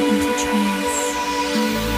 into trance.